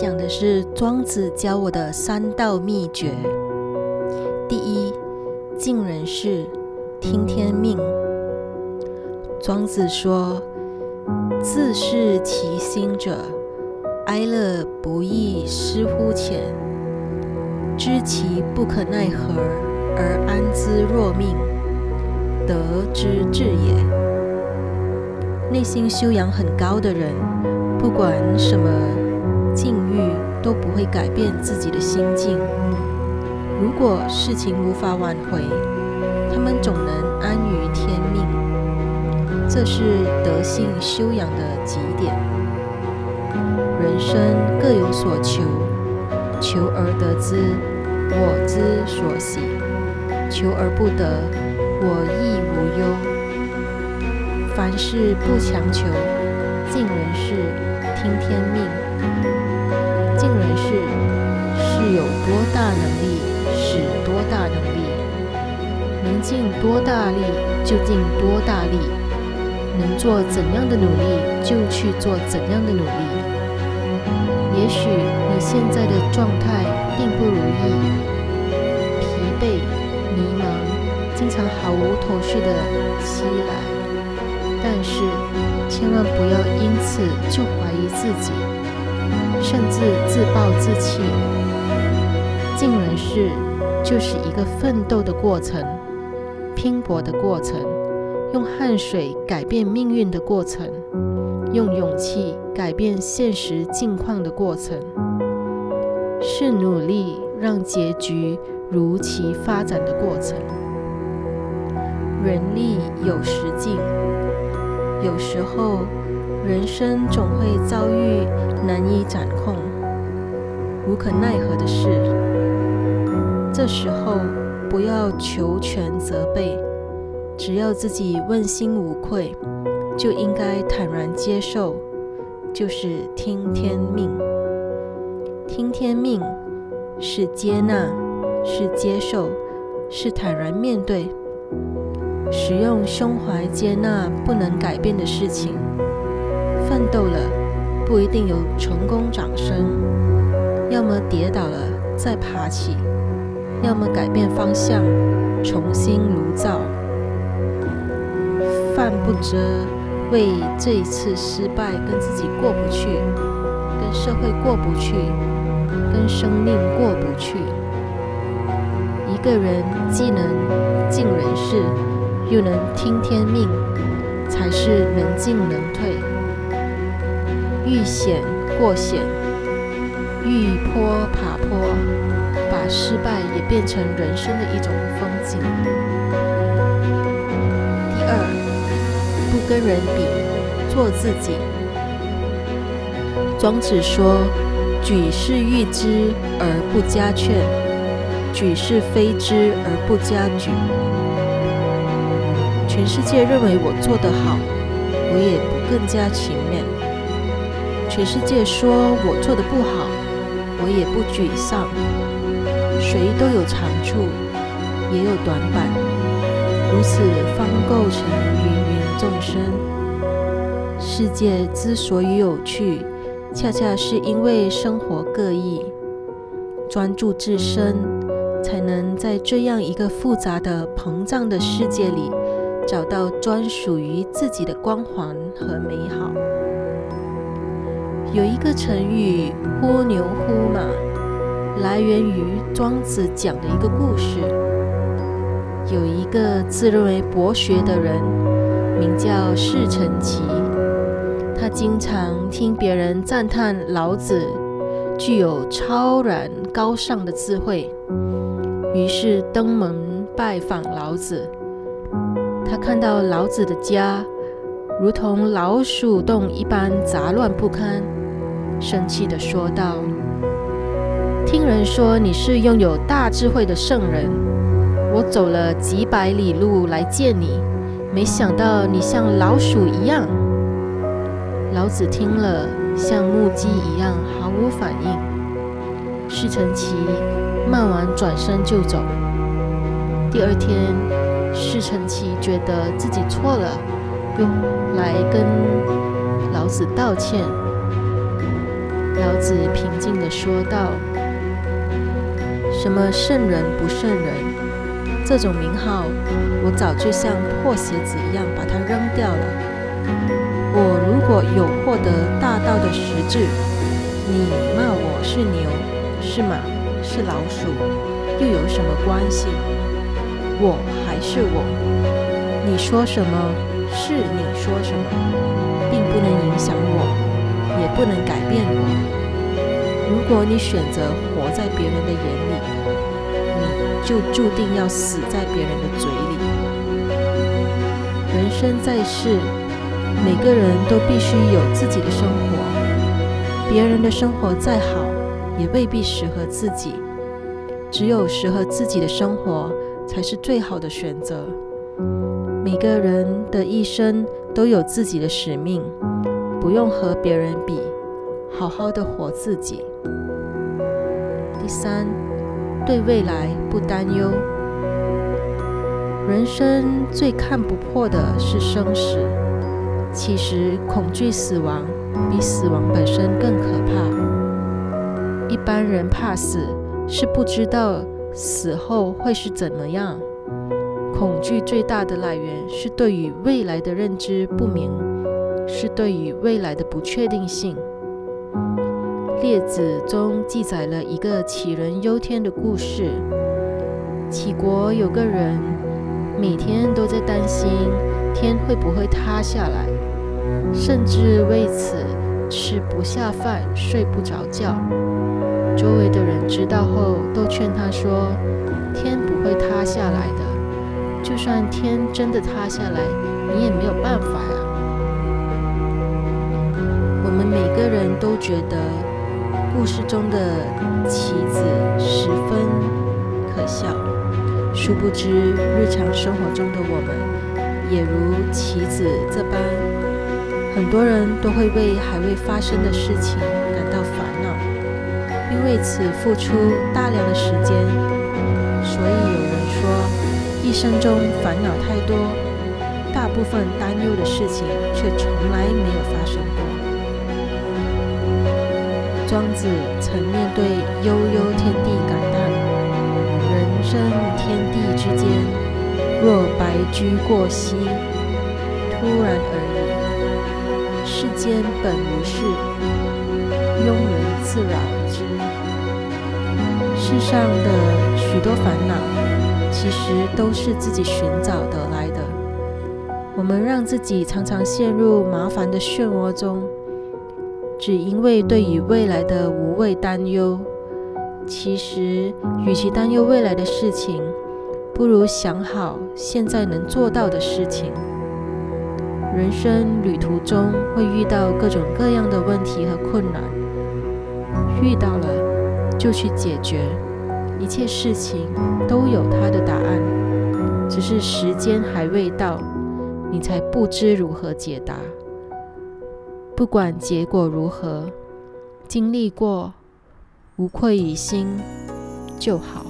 讲的是庄子教我的三道秘诀。第一，尽人事，听天命。庄子说：“自是其心者，哀乐不易失乎浅；知其不可奈何而安之若命，得之至也。”内心修养很高的人，不管什么境遇，都不会改变自己的心境。如果事情无法挽回，他们总能安于天命。这是德性修养的极点。人生各有所求，求而得之，我之所喜；求而不得，我亦无忧。凡事不强求，尽人事，听天命。尽人事是有多大能力使多大能力，能尽多大力就尽多大力，能做怎样的努力就去做怎样的努力。也许你现在的状态并不如意，疲惫、迷茫，经常毫无头绪的袭来。但是，千万不要因此就怀疑自己，甚至自暴自弃。尽人事就是一个奋斗的过程，拼搏的过程，用汗水改变命运的过程，用勇气改变现实境况的过程，是努力让结局如期发展的过程。人力有时尽。有时候，人生总会遭遇难以掌控、无可奈何的事。这时候，不要求全责备，只要自己问心无愧，就应该坦然接受，就是听天命。听天命是接纳，是接受，是坦然面对。使用胸怀接纳不能改变的事情，奋斗了不一定有成功掌声，要么跌倒了再爬起，要么改变方向，重新炉灶。犯不着为这一次失败跟自己过不去，跟社会过不去，跟生命过不去。一个人既能尽人事。又能听天命，才是能进能退。遇险过险，遇坡爬坡，把失败也变成人生的一种风景。第二，不跟人比，做自己。庄子说：“举是誉之而不加劝，举是非之而不加沮。”全世界认为我做得好，我也不更加勤勉；全世界说我做的不好，我也不沮丧。谁都有长处，也有短板，如此方构成芸芸众生。世界之所以有趣，恰恰是因为生活各异。专注自身，才能在这样一个复杂的、膨胀的世界里。找到专属于自己的光环和美好。有一个成语“忽牛忽马”，来源于庄子讲的一个故事。有一个自认为博学的人，名叫释承齐，他经常听别人赞叹老子具有超然高尚的智慧，于是登门拜访老子。他看到老子的家如同老鼠洞一般杂乱不堪，生气地说道：“听人说你是拥有大智慧的圣人，我走了几百里路来见你，没想到你像老鼠一样。”老子听了，像木鸡一样毫无反应。释承齐骂完转身就走。第二天。释承齐觉得自己错了，又来跟老子道歉。老子平静地说道：“什么圣人不圣人？这种名号，我早就像破鞋子一样把它扔掉了。我如果有获得大道的实质，你骂我是牛，是马，是老鼠，又有什么关系？我还是我。你说什么是你说什么，并不能影响我。”也不能改变我。如果你选择活在别人的眼里，你就注定要死在别人的嘴里。人生在世，每个人都必须有自己的生活。别人的生活再好，也未必适合自己。只有适合自己的生活，才是最好的选择。每个人的一生都有自己的使命。不用和别人比，好好的活自己。第三，对未来不担忧。人生最看不破的是生死，其实恐惧死亡比死亡本身更可怕。一般人怕死，是不知道死后会是怎么样。恐惧最大的来源是对于未来的认知不明。是对于未来的不确定性。列子中记载了一个杞人忧天的故事。杞国有个人，每天都在担心天会不会塌下来，甚至为此吃不下饭、睡不着觉。周围的人知道后，都劝他说：“天不会塌下来的，就算天真的塌下来，你也没有办法呀。”每个人都觉得故事中的棋子十分可笑，殊不知日常生活中的我们也如棋子这般，很多人都会为还未发生的事情感到烦恼，并为此付出大量的时间。所以有人说，一生中烦恼太多，大部分担忧的事情却从来没有发生过。庄子曾面对悠悠天地感叹：“人生天地之间，若白驹过隙，突然而已。世间本无事，庸人自扰之。”世上的许多烦恼，其实都是自己寻找得来的。我们让自己常常陷入麻烦的漩涡中。只因为对于未来的无谓担忧，其实与其担忧未来的事情，不如想好现在能做到的事情。人生旅途中会遇到各种各样的问题和困难，遇到了就去解决，一切事情都有它的答案，只是时间还未到，你才不知如何解答。不管结果如何，经历过，无愧于心就好。